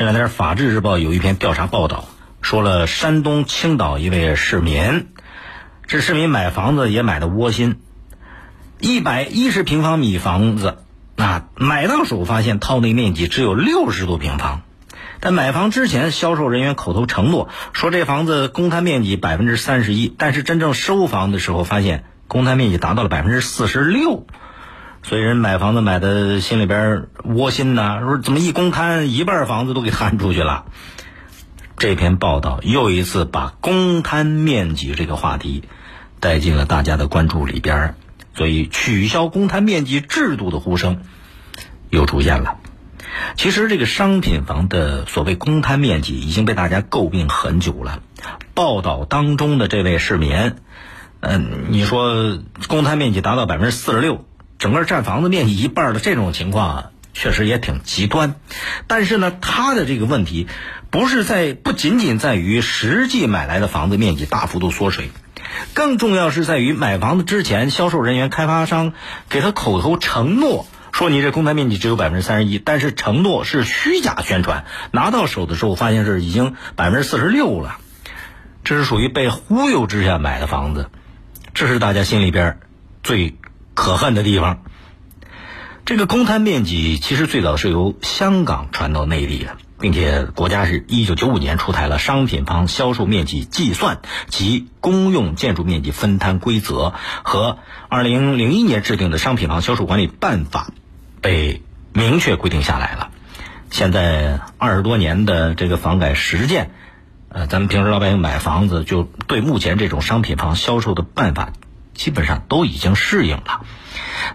这两天，《法制日报》有一篇调查报道，说了山东青岛一位市民，这市民买房子也买的窝心，一百一十平方米房子，啊，买到手发现套内面积只有六十多平方，但买房之前销售人员口头承诺说这房子公摊面积百分之三十一，但是真正收房的时候发现公摊面积达到了百分之四十六。所以人买房子买的心里边窝心呐，说怎么一公摊一半房子都给摊出去了？这篇报道又一次把公摊面积这个话题带进了大家的关注里边，所以取消公摊面积制度的呼声又出现了。其实这个商品房的所谓公摊面积已经被大家诟病很久了。报道当中的这位市民，嗯，你说公摊面积达到百分之四十六。整个占房子面积一半的这种情况啊，确实也挺极端。但是呢，他的这个问题，不是在不仅仅在于实际买来的房子面积大幅度缩水，更重要是在于买房子之前，销售人员、开发商给他口头承诺说你这公摊面积只有百分之三十一，但是承诺是虚假宣传，拿到手的时候发现是已经百分之四十六了，这是属于被忽悠之下买的房子，这是大家心里边最。可恨的地方，这个公摊面积其实最早是由香港传到内地的，并且国家是一九九五年出台了《商品房销售面积计算及公用建筑面积分摊规则》和二零零一年制定的《商品房销售管理办法》，被明确规定下来了。现在二十多年的这个房改实践，呃，咱们平时老百姓买房子就对目前这种商品房销售的办法。基本上都已经适应了，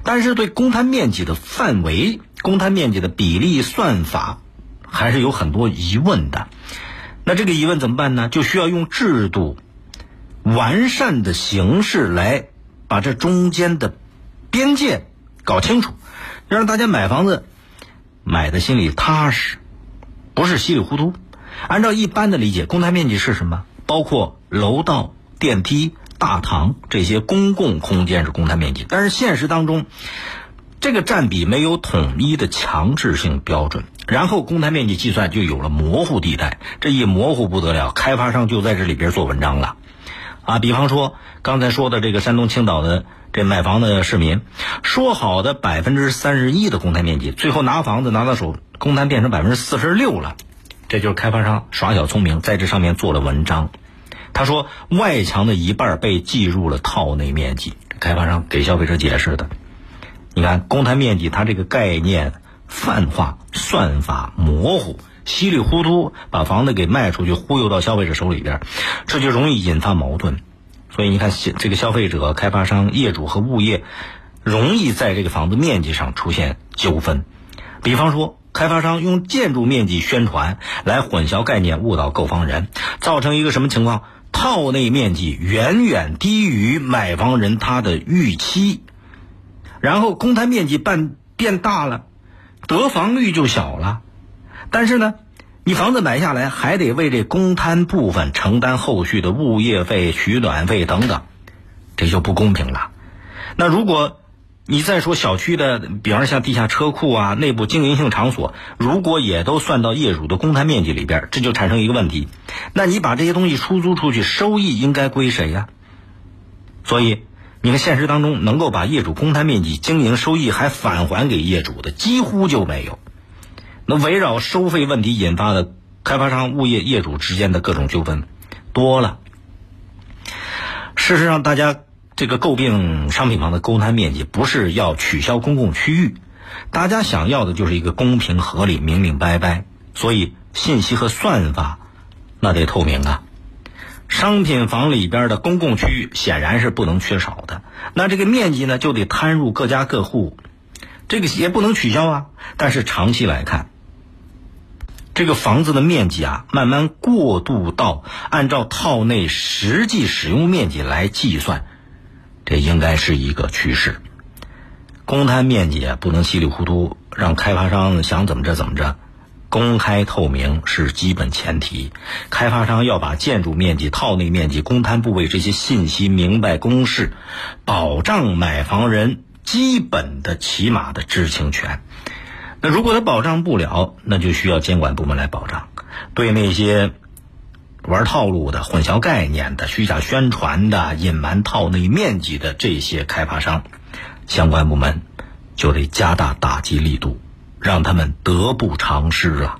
但是对公摊面积的范围、公摊面积的比例算法，还是有很多疑问的。那这个疑问怎么办呢？就需要用制度完善的形式来把这中间的边界搞清楚，让大家买房子买的心里踏实，不是稀里糊涂。按照一般的理解，公摊面积是什么？包括楼道、电梯。大堂这些公共空间是公摊面积，但是现实当中，这个占比没有统一的强制性标准，然后公摊面积计算就有了模糊地带。这一模糊不得了，开发商就在这里边做文章了。啊，比方说刚才说的这个山东青岛的这买房的市民，说好的百分之三十一的公摊面积，最后拿房子拿到手，公摊变成百分之四十六了，这就是开发商耍小聪明，在这上面做了文章。他说，外墙的一半被计入了套内面积。开发商给消费者解释的，你看公摊面积，它这个概念泛化，算法模糊，稀里糊涂把房子给卖出去，忽悠到消费者手里边，这就容易引发矛盾。所以你看，这个消费者、开发商、业主和物业，容易在这个房子面积上出现纠纷。比方说，开发商用建筑面积宣传来混淆概念，误导购房人，造成一个什么情况？套内面积远远低于买房人他的预期，然后公摊面积办变大了，得房率就小了。但是呢，你房子买下来还得为这公摊部分承担后续的物业费、取暖费等等，这就不公平了。那如果，你再说小区的，比方像地下车库啊、内部经营性场所，如果也都算到业主的公摊面积里边，这就产生一个问题。那你把这些东西出租出去，收益应该归谁呀？所以，你看现实当中能够把业主公摊面积经营收益还返还给业主的，几乎就没有。那围绕收费问题引发的开发商、物业、业主之间的各种纠纷多了。事实上，大家。这个诟病商品房的公摊面积，不是要取消公共区域，大家想要的就是一个公平合理、明明白白。所以信息和算法那得透明啊。商品房里边的公共区域显然是不能缺少的，那这个面积呢就得摊入各家各户，这个也不能取消啊。但是长期来看，这个房子的面积啊，慢慢过渡到按照套内实际使用面积来计算。这应该是一个趋势，公摊面积不能稀里糊涂让开发商想怎么着怎么着，公开透明是基本前提。开发商要把建筑面积、套内面积、公摊部位这些信息明白公示，保障买房人基本的起码的知情权。那如果他保障不了，那就需要监管部门来保障。对那些玩套路的、混淆概念的、虚假宣传的、隐瞒套内面积的这些开发商，相关部门就得加大打击力度，让他们得不偿失了！